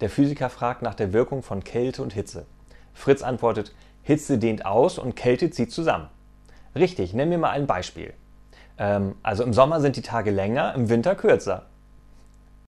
Der Physiker fragt nach der Wirkung von Kälte und Hitze. Fritz antwortet, Hitze dehnt aus und Kälte zieht zusammen. Richtig, nenn mir mal ein Beispiel. Ähm, also im Sommer sind die Tage länger, im Winter kürzer.